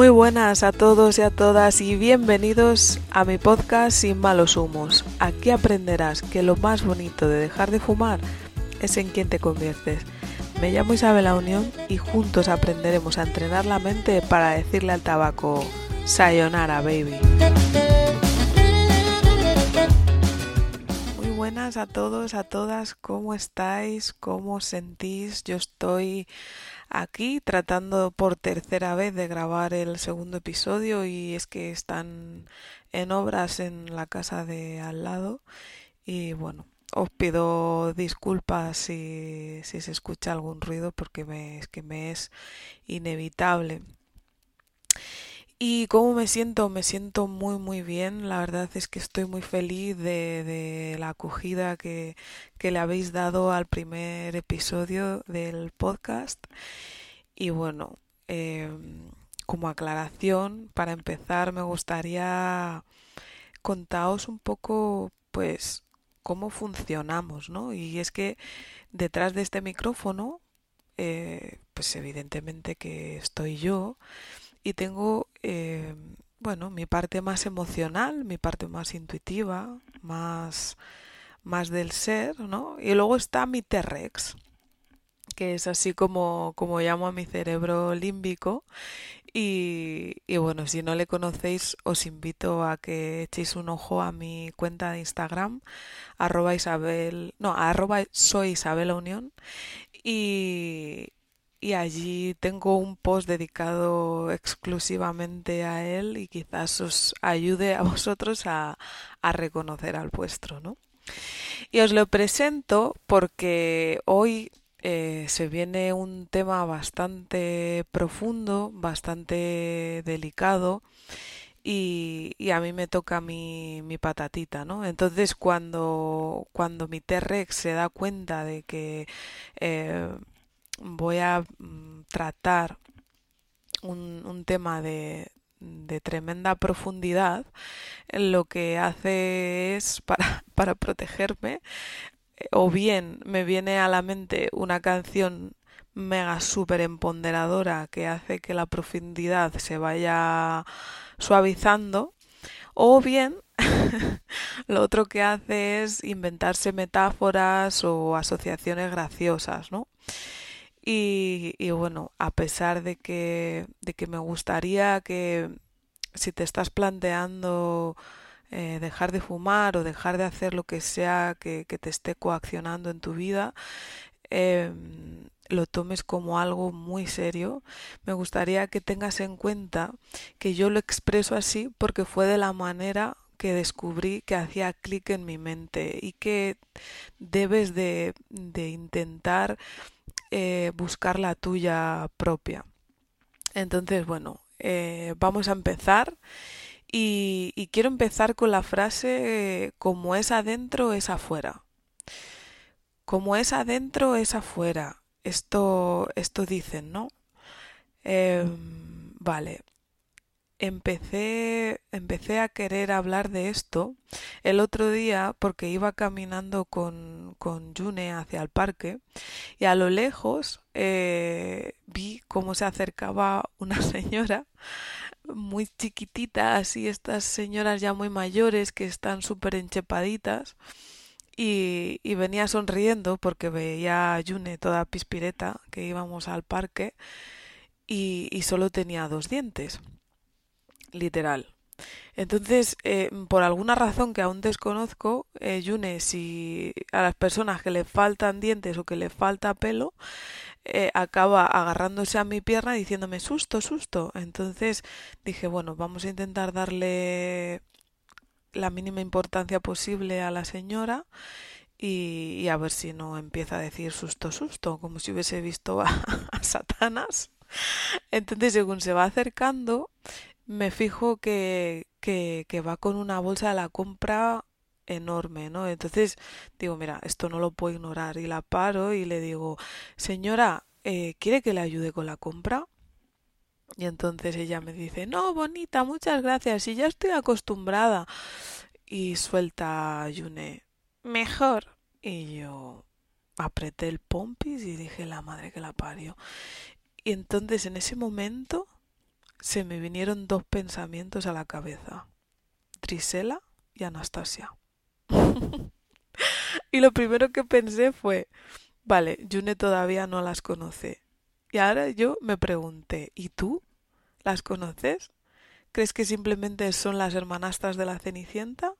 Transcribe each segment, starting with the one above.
Muy buenas a todos y a todas y bienvenidos a mi podcast Sin malos humos. Aquí aprenderás que lo más bonito de dejar de fumar es en quien te conviertes. Me llamo Isabel La Unión y juntos aprenderemos a entrenar la mente para decirle al tabaco Sayonara, baby. Muy buenas a todos, a todas, ¿cómo estáis? ¿Cómo sentís? Yo estoy aquí tratando por tercera vez de grabar el segundo episodio y es que están en obras en la casa de al lado y bueno, os pido disculpas si, si se escucha algún ruido porque me, es que me es inevitable. ¿Y cómo me siento? Me siento muy muy bien. La verdad es que estoy muy feliz de, la acogida que, que, le habéis dado al primer episodio del podcast. Y bueno, eh, como aclaración, para empezar me gustaría contaros un poco pues cómo funcionamos, ¿no? Y es que detrás de este micrófono, eh, pues evidentemente que estoy yo y tengo, eh, bueno, mi parte más emocional, mi parte más intuitiva, más, más del ser, ¿no? Y luego está mi T-Rex, que es así como, como llamo a mi cerebro límbico. Y, y, bueno, si no le conocéis, os invito a que echéis un ojo a mi cuenta de Instagram, arroba Isabel, no, arroba soy Isabel Unión. Y, y allí tengo un post dedicado exclusivamente a él y quizás os ayude a vosotros a, reconocer al vuestro, ¿no? Y os lo presento porque hoy eh, se viene un tema bastante profundo, bastante delicado y, y, a mí me toca mi, mi patatita, ¿no? Entonces cuando, cuando mi T-Rex se da cuenta de que eh, voy a mm, tratar un, tema de, tremenda profundidad, lo que hace es, para, para protegerme, eh, o bien me viene a la mente una canción mega súper empoderadora que hace que la profundidad se vaya suavizando, o bien lo otro que hace es inventarse metáforas o asociaciones graciosas, ¿no? Y, bueno, a pesar de que, de que me gustaría que si te estás planteando eh, dejar de fumar o dejar de hacer lo que sea que, te esté coaccionando en tu vida, eh, lo tomes como algo muy serio, me gustaría que tengas en cuenta que yo lo expreso así porque fue de la manera que descubrí que hacía clic en mi mente y que debes de, de intentar eh, buscar la tuya propia. Entonces, bueno, eh, vamos a empezar y, quiero empezar con la frase como es adentro es afuera. Como es adentro es afuera. Esto, esto dicen, ¿no? Eh, vale, empecé, empecé a querer hablar de esto el otro día porque iba caminando con, con June hacia el parque y a lo lejos eh, vi cómo se acercaba una señora muy chiquitita, así estas señoras ya muy mayores que están súper enchepaditas y, venía sonriendo porque veía a June toda pispireta que íbamos al parque y, y solo tenía dos dientes literal. Entonces, eh, por alguna razón que aún desconozco, eh, Yune, si a las personas que le faltan dientes o que le falta pelo, eh, acaba agarrándose a mi pierna diciéndome susto, susto. Entonces dije, bueno, vamos a intentar darle la mínima importancia posible a la señora y, a ver si no empieza a decir susto, susto, como si hubiese visto a, a Satanás. Entonces, según se va acercando, me fijo que, que, que va con una bolsa de la compra enorme, ¿no? Entonces digo, mira, esto no lo puedo ignorar y la paro y le digo, señora, eh, ¿quiere que le ayude con la compra? Y entonces ella me dice, no, bonita, muchas gracias, y ya estoy acostumbrada. Y suelta Yune, mejor. Y yo apreté el pompis y dije, la madre que la parió. Y entonces en ese momento se me vinieron dos pensamientos a la cabeza. Trisela y Anastasia. y lo primero que pensé fue, vale, June todavía no las conoce. Y ahora yo me pregunté, ¿y tú? ¿Las conoces? ¿Crees que simplemente son las hermanastras de la Cenicienta?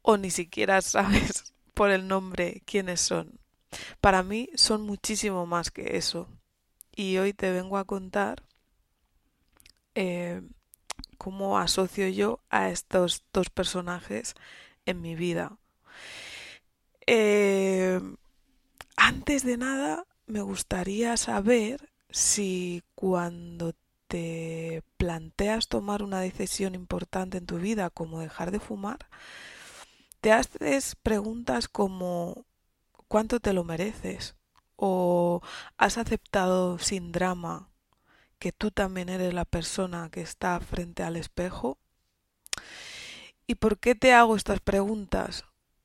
¿O ni siquiera sabes por el nombre quiénes son? Para mí son muchísimo más que eso. Y hoy te vengo a contar eh, cómo asocio yo a estos dos personajes en mi vida. Eh, antes de nada, me gustaría saber si cuando te planteas tomar una decisión importante en tu vida como dejar de fumar, te haces preguntas como ¿cuánto te lo mereces? ¿O has aceptado sin drama que tú también eres la persona que está frente al espejo? ¿Y por qué te hago estas preguntas?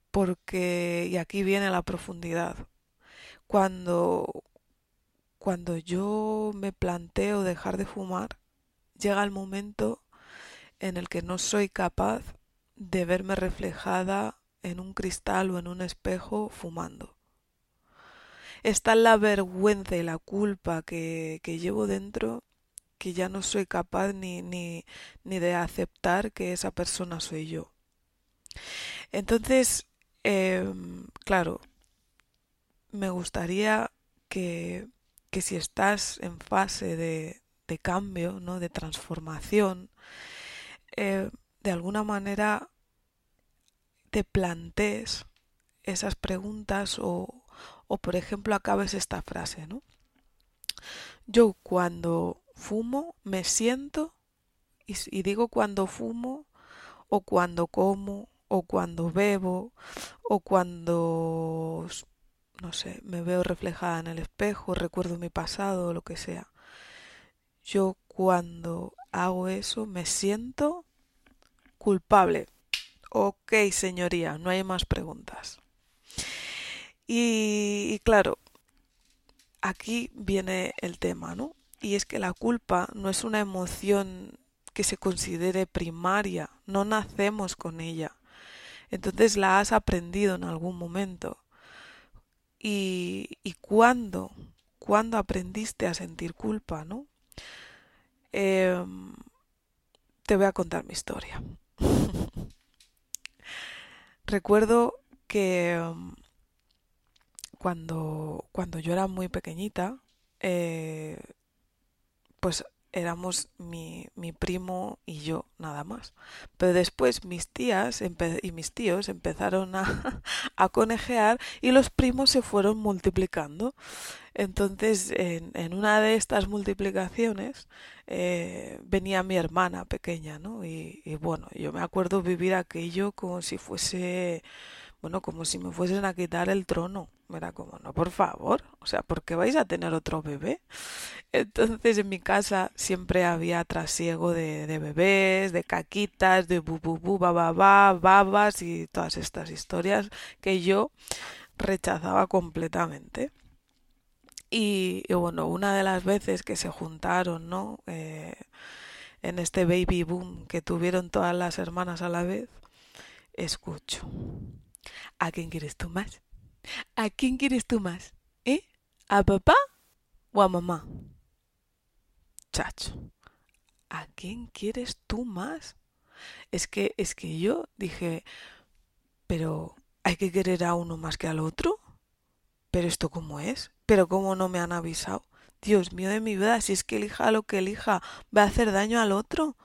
Porque, y aquí viene la profundidad, cuando, cuando yo me planteo dejar de fumar, llega el momento en el que no soy capaz de verme reflejada en un cristal o en un espejo fumando está la vergüenza y la culpa que, que llevo dentro que ya no soy capaz ni, ni, ni, de aceptar que esa persona soy yo. Entonces, eh, claro, me gustaría que, que, si estás en fase de, de cambio, ¿no? de transformación, eh, de alguna manera te plantees esas preguntas o, o por ejemplo acabes esta frase, ¿no? Yo cuando fumo me siento y, digo cuando fumo o cuando como o cuando bebo o cuando no sé, me veo reflejada en el espejo, recuerdo mi pasado o lo que sea. Yo cuando hago eso me siento culpable. Ok, señoría, no hay más preguntas. Y, claro, aquí viene el tema, ¿no? Y es que la culpa no es una emoción que se considere primaria, no nacemos con ella. Entonces la has aprendido en algún momento. ¿Y, y cuándo? ¿Cuándo aprendiste a sentir culpa, no? Em, te voy a contar mi historia. Recuerdo que em, cuando, cuando yo era muy pequeñita, eh, pues éramos mi, mi, primo y yo nada más. Pero después mis tías y mis tíos empezaron a, a, conejear y los primos se fueron multiplicando. Entonces, en, una de estas multiplicaciones eh, venía mi hermana pequeña, ¿no? Y, y bueno, yo me acuerdo vivir aquello como si fuese bueno, como si me fuesen a quitar el trono. Era como, no, por favor, o sea, ¿por qué vais a tener otro bebé? Entonces en mi casa siempre había trasiego de, de bebés, de caquitas, de bu, bu, bu, babas y todas estas historias que yo rechazaba completamente. Y, bueno, una de las veces que se juntaron, ¿no? Eh, en este baby boom que tuvieron todas las hermanas a la vez, escucho. ¿A quién quieres tú más? ¿A quién quieres tú más? ¿Eh? ¿A papá o a mamá? Chacho, ¿a quién quieres tú más? Es que, es que yo dije, pero ¿hay que querer a uno más que al otro? ¿Pero esto cómo es? ¿Pero cómo no me han avisado? Dios mío de mi vida, si es que elija lo que elija, ¿va a hacer daño al otro?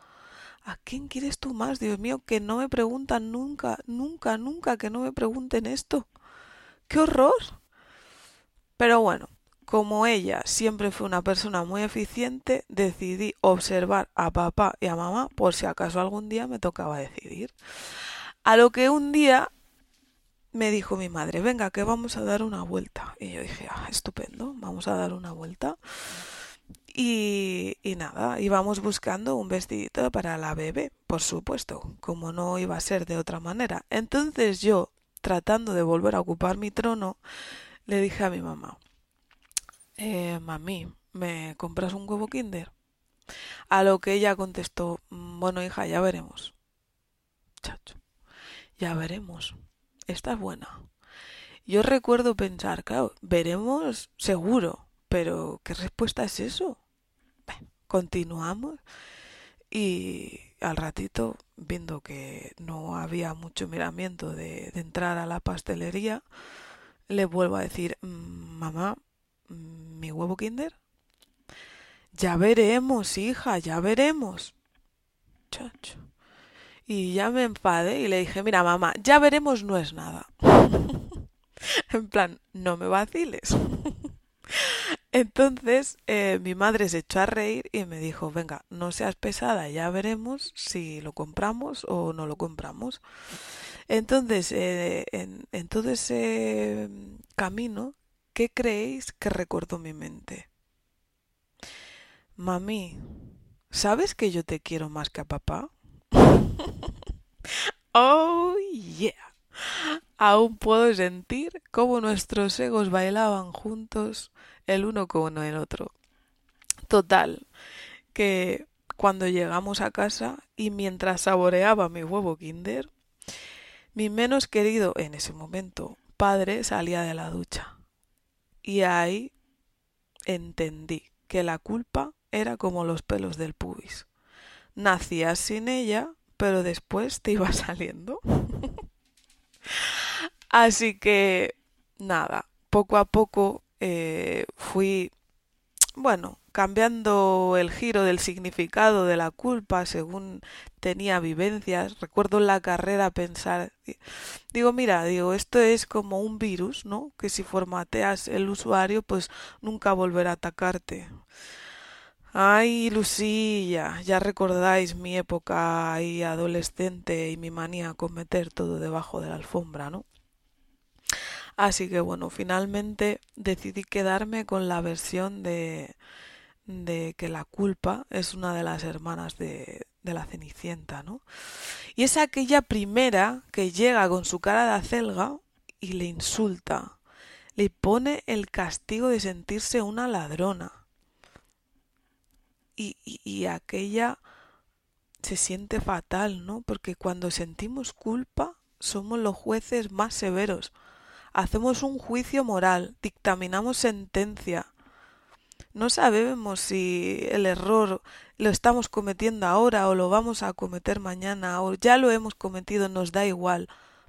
¿A quién quieres tú más, Dios mío? Que no me preguntan nunca, nunca, nunca que no me pregunten esto. ¡Qué horror! Pero bueno, como ella siempre fue una persona muy eficiente, decidí observar a papá y a mamá por si acaso algún día me tocaba decidir. A lo que un día me dijo mi madre, venga, que vamos a dar una vuelta. Y yo dije, ah, estupendo, vamos a dar una vuelta. Y, y, nada, íbamos buscando un vestidito para la bebé, por supuesto, como no iba a ser de otra manera. Entonces yo, tratando de volver a ocupar mi trono, le dije a mi mamá, eh, mami, ¿me compras un huevo kinder? A lo que ella contestó, "Mm, bueno hija, ya veremos. Chacho, ya veremos. Esta es buena. Yo recuerdo pensar, claro, veremos seguro, pero ¿qué respuesta es eso? Bueno, continuamos y al ratito, viendo que no había mucho miramiento de, entrar a la pastelería, le vuelvo a decir, "Mm, mamá, mm, mi huevo kinder. Ya veremos, hija, ya veremos. Chacho. Y ya me enfadé y le dije, mira, mamá, ya veremos no es nada. en plan, no me vaciles. Entonces eh, mi madre se echó a reír y me dijo, venga, no seas pesada, ya veremos si lo compramos o no lo compramos. Entonces, eh, en, en todo ese camino, ¿qué creéis que recordó mi mente? Mami, ¿sabes que yo te quiero más que a papá? oh, yeah. Aún puedo sentir cómo nuestros egos bailaban juntos el uno con el otro. Total, que cuando llegamos a casa y mientras saboreaba mi huevo kinder, mi menos querido en ese momento padre salía de la ducha. Y ahí entendí que la culpa era como los pelos del pubis. Nacías sin ella, pero después te iba saliendo. Así que, nada, poco a poco eh, fui, bueno, cambiando el giro del significado de la culpa según tenía vivencias. Recuerdo en la carrera pensar, digo, mira, digo, esto es como un virus, ¿no? Que si formateas el usuario, pues nunca volverá a atacarte. Ay, Lucilla, ya recordáis mi época ahí adolescente y mi manía con meter todo debajo de la alfombra, ¿no? Así que bueno, finalmente decidí quedarme con la versión de, de que la culpa es una de las hermanas de, de la Cenicienta, ¿no? Y es aquella primera que llega con su cara de acelga y le insulta, le pone el castigo de sentirse una ladrona y, y, y aquella se siente fatal, ¿no? Porque cuando sentimos culpa somos los jueces más severos. Hacemos un juicio moral, dictaminamos sentencia. No sabemos si el error lo estamos cometiendo ahora o lo vamos a cometer mañana o ya lo hemos cometido, nos da igual,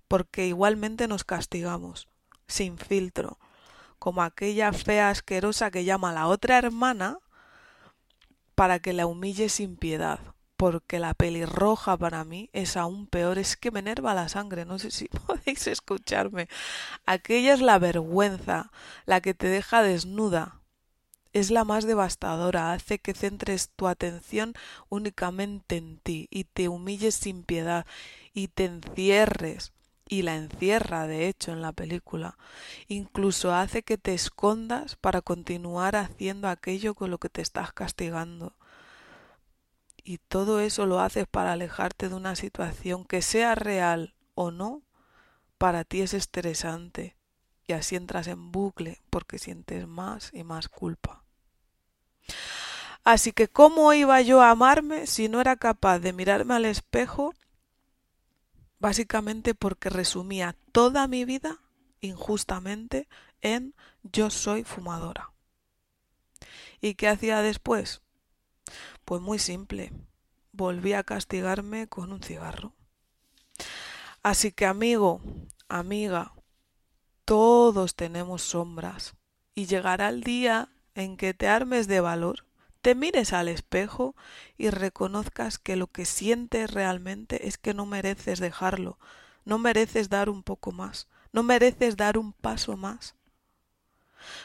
porque igualmente nos castigamos, sin filtro, como aquella fea asquerosa que llama a la otra hermana para que la humille sin piedad, porque la pelirroja para mí es aún peor, es que me enerva la sangre, no sé si podéis escucharme. Aquella es la vergüenza, la que te deja desnuda. Es la más devastadora, hace que centres tu atención únicamente en ti y te humilles sin piedad y te encierres y la encierra, de hecho, en la película. Incluso hace que te escondas para continuar haciendo aquello con lo que te estás castigando. Y todo eso lo haces para alejarte de una situación que sea real o no, para ti es estresante. Y así entras en bucle porque sientes más y más culpa. Así que ¿cómo iba yo a amarme si no era capaz de mirarme al espejo básicamente porque resumía toda mi vida injustamente en yo soy fumadora. ¿Y qué hacía después? Pues muy simple, volví a castigarme con un cigarro. Así que amigo, amiga, todos tenemos sombras y llegará el día en que te armes de valor te mires al espejo y reconozcas que lo que sientes realmente es que no mereces dejarlo, no mereces dar un poco más, no mereces dar un paso más.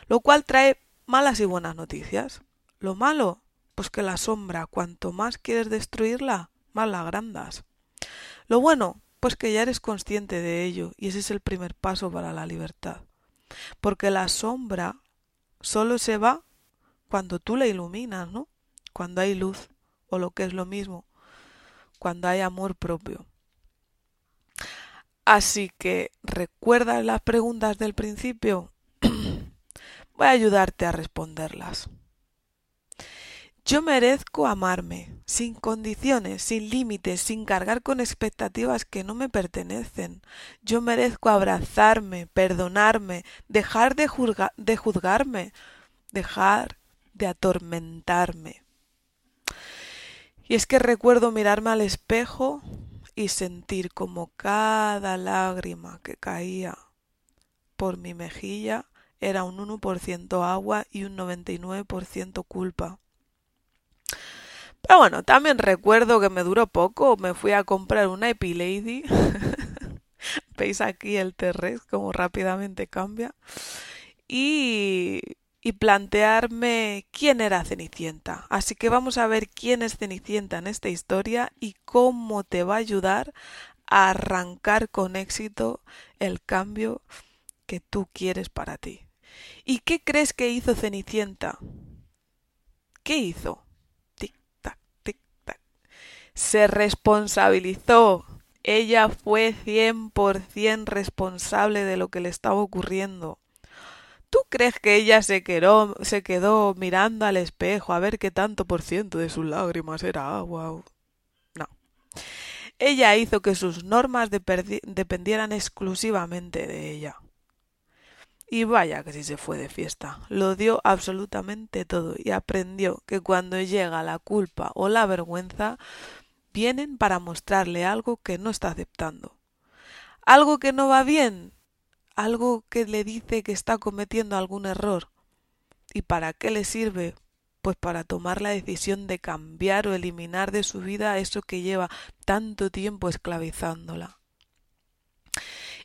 Lo cual trae malas y buenas noticias. Lo malo, pues que la sombra, cuanto más quieres destruirla, más la agrandas. Lo bueno, pues que ya eres consciente de ello y ese es el primer paso para la libertad. Porque la sombra solo se va cuando tú la iluminas, ¿no? Cuando hay luz, o lo que es lo mismo, cuando hay amor propio. Así que, ¿recuerdas las preguntas del principio? Voy a ayudarte a responderlas. Yo merezco amarme, sin condiciones, sin límites, sin cargar con expectativas que no me pertenecen. Yo merezco abrazarme, perdonarme, dejar de, juzgarme, dejar de atormentarme. Y es que recuerdo mirarme al espejo y sentir como cada lágrima que caía por mi mejilla era un 1% agua y un 99% culpa. Pero bueno, también recuerdo que me duró poco, me fui a comprar una Epilady. Veis aquí el Terres como rápidamente cambia. Y, y plantearme quién era Cenicienta. Así que vamos a ver quién es Cenicienta en esta historia y cómo te va a ayudar a arrancar con éxito el cambio que tú quieres para ti. ¿Y qué crees que hizo Cenicienta? ¿Qué hizo? Se responsabilizó. Ella fue 100% responsable de lo que le estaba ocurriendo. ¿Tú crees que ella se quedó, se quedó mirando al espejo a ver qué tanto por ciento de sus lágrimas era agua? No. Ella hizo que sus normas dependieran exclusivamente de ella. Y vaya que si se fue de fiesta, lo dio absolutamente todo y aprendió que cuando llega la culpa o la vergüenza, vienen para mostrarle algo que no está aceptando. Algo que no va bien, algo que le dice que está cometiendo algún error. ¿Y para qué le sirve? Pues para tomar la decisión de cambiar o eliminar de su vida eso que lleva tanto tiempo esclavizándola.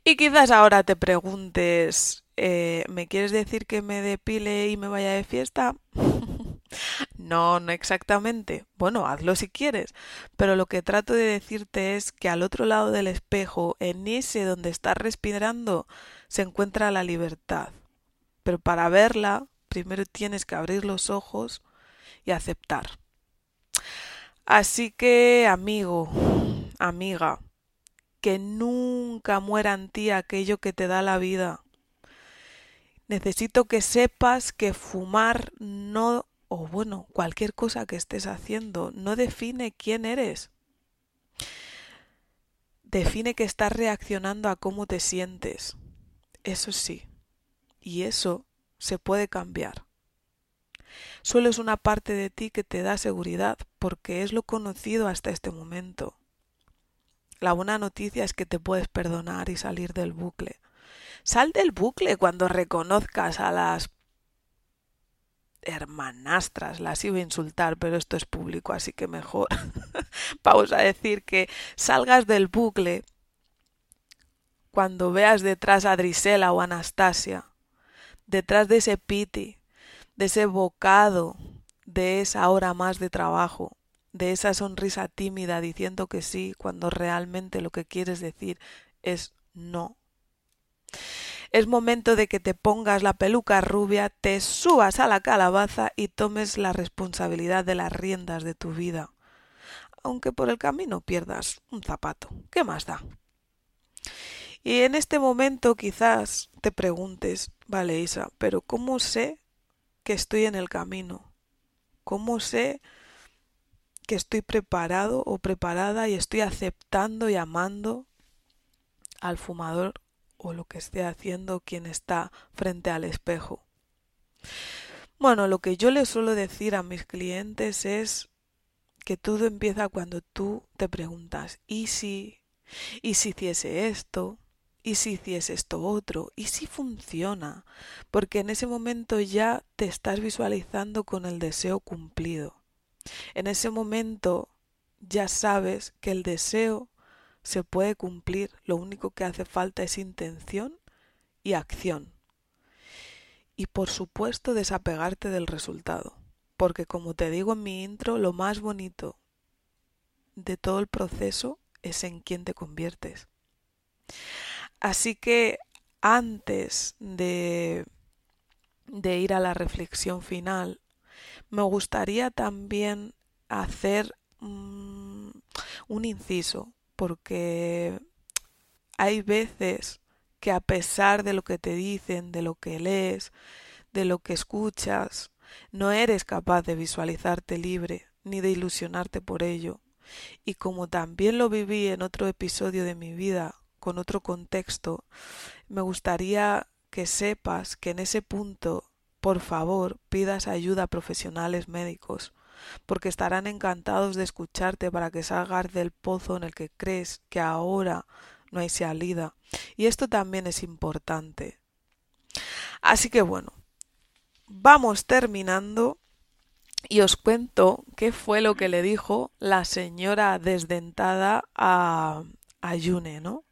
Y quizás ahora te preguntes, eh, ¿me quieres decir que me depile y me vaya de fiesta? No, no exactamente. Bueno, hazlo si quieres. Pero lo que trato de decirte es que al otro lado del espejo, en ese donde estás respirando, se encuentra la libertad. Pero para verla, primero tienes que abrir los ojos y aceptar. Así que, amigo, amiga, que nunca muera en ti aquello que te da la vida. Necesito que sepas que fumar no o bueno, cualquier cosa que estés haciendo no define quién eres. Define que estás reaccionando a cómo te sientes. Eso sí. Y eso se puede cambiar. Solo es una parte de ti que te da seguridad porque es lo conocido hasta este momento. La buena noticia es que te puedes perdonar y salir del bucle. Sal del bucle cuando reconozcas a las hermanastras, las iba a insultar, pero esto es público, así que mejor vamos a decir que salgas del bucle cuando veas detrás a Drisela o Anastasia, detrás de ese piti, de ese bocado, de esa hora más de trabajo, de esa sonrisa tímida diciendo que sí cuando realmente lo que quieres decir es no. Es momento de que te pongas la peluca rubia, te subas a la calabaza y tomes la responsabilidad de las riendas de tu vida. Aunque por el camino pierdas un zapato. ¿Qué más da? Y en este momento quizás te preguntes, vale Isa, pero ¿cómo sé que estoy en el camino? ¿Cómo sé que estoy preparado o preparada y estoy aceptando y amando al fumador o lo que esté haciendo quien está frente al espejo. Bueno, lo que yo le suelo decir a mis clientes es que todo empieza cuando tú te preguntas, ¿y si? ¿Y si hiciese esto? ¿Y si hiciese esto otro? ¿Y si funciona? Porque en ese momento ya te estás visualizando con el deseo cumplido. En ese momento ya sabes que el deseo se puede cumplir, lo único que hace falta es intención y acción. Y por supuesto desapegarte del resultado, porque como te digo en mi intro, lo más bonito de todo el proceso es en quién te conviertes. Así que antes de, de ir a la reflexión final, me gustaría también hacer mm, un inciso porque hay veces que a pesar de lo que te dicen, de lo que lees, de lo que escuchas, No eres capaz de visualizarte libre ni de ilusionarte por ello. Y como también lo viví en otro episodio de mi vida, con otro contexto, me gustaría que sepas que en ese punto, por favor, pidas ayuda a profesionales médicos, porque estarán encantados de escucharte para que salgas del pozo en el que crees que ahora no hay salida. Y esto también es importante. Así que bueno, vamos terminando y os cuento qué fue lo que le dijo la señora desdentada a, a Yune, ¿no?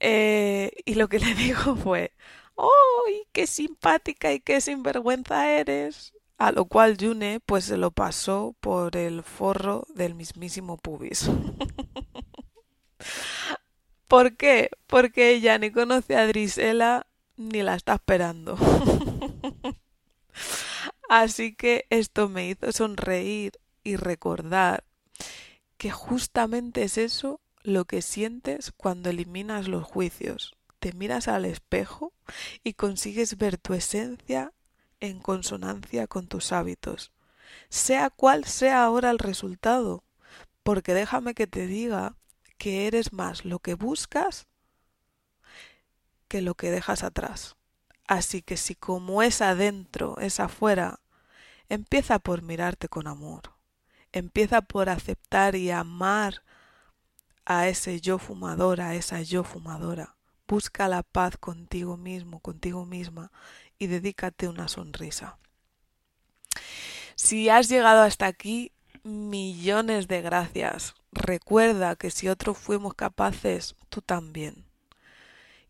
Eh, y lo que le dijo fue, ¡ay, qué simpática y qué sinvergüenza eres! A lo cual Yune pues se lo pasó por el forro del mismísimo pubis. ¿Por qué? Porque ella ni conoce a Drisela ni la está esperando. Así que esto me hizo sonreír y recordar que justamente es eso lo que sientes cuando eliminas los juicios. Te miras al espejo y consigues ver tu esencia en consonancia con tus hábitos, sea cual sea ahora el resultado, porque déjame que te diga que eres más lo que buscas que lo que dejas atrás. Así que si como es adentro, es afuera, empieza por mirarte con amor. Empieza por aceptar y amar a ese yo fumador, a esa yo fumadora. Busca la paz contigo mismo, contigo misma y dedícate una sonrisa. Si has llegado hasta aquí, millones de gracias. Recuerda que si otros fuimos capaces, tú también.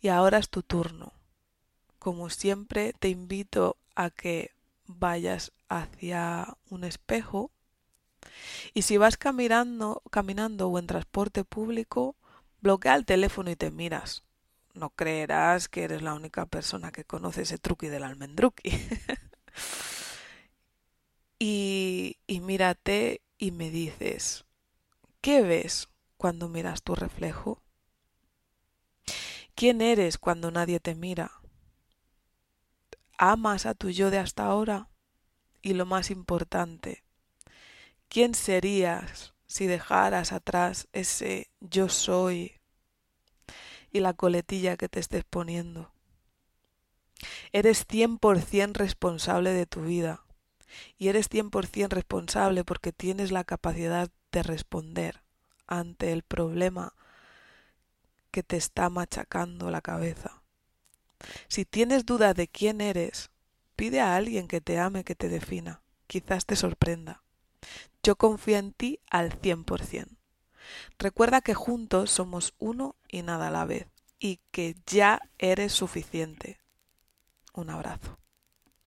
Y ahora es tu turno. Como siempre, te invito a que vayas hacia un espejo y si vas caminando, caminando o en transporte público, bloquea el teléfono y te miras. No creerás que eres la única persona que conoce ese truqui del almendruqui. y, y mírate y me dices, ¿qué ves cuando miras tu reflejo? ¿Quién eres cuando nadie te mira? ¿Amas a tu yo de hasta ahora? Y lo más importante, ¿quién serías si dejaras atrás ese yo soy y la coletilla que te estés poniendo? Eres 100% responsable de tu vida y eres 100% responsable porque tienes la capacidad de responder ante el problema que te está machacando la cabeza. Si tienes duda de quién eres, pide a alguien que te ame, que te defina. Quizás te sorprenda. Yo confío en ti al 100%. Recuerda que juntos somos uno y nada a la vez, y que ya eres suficiente. Un abrazo.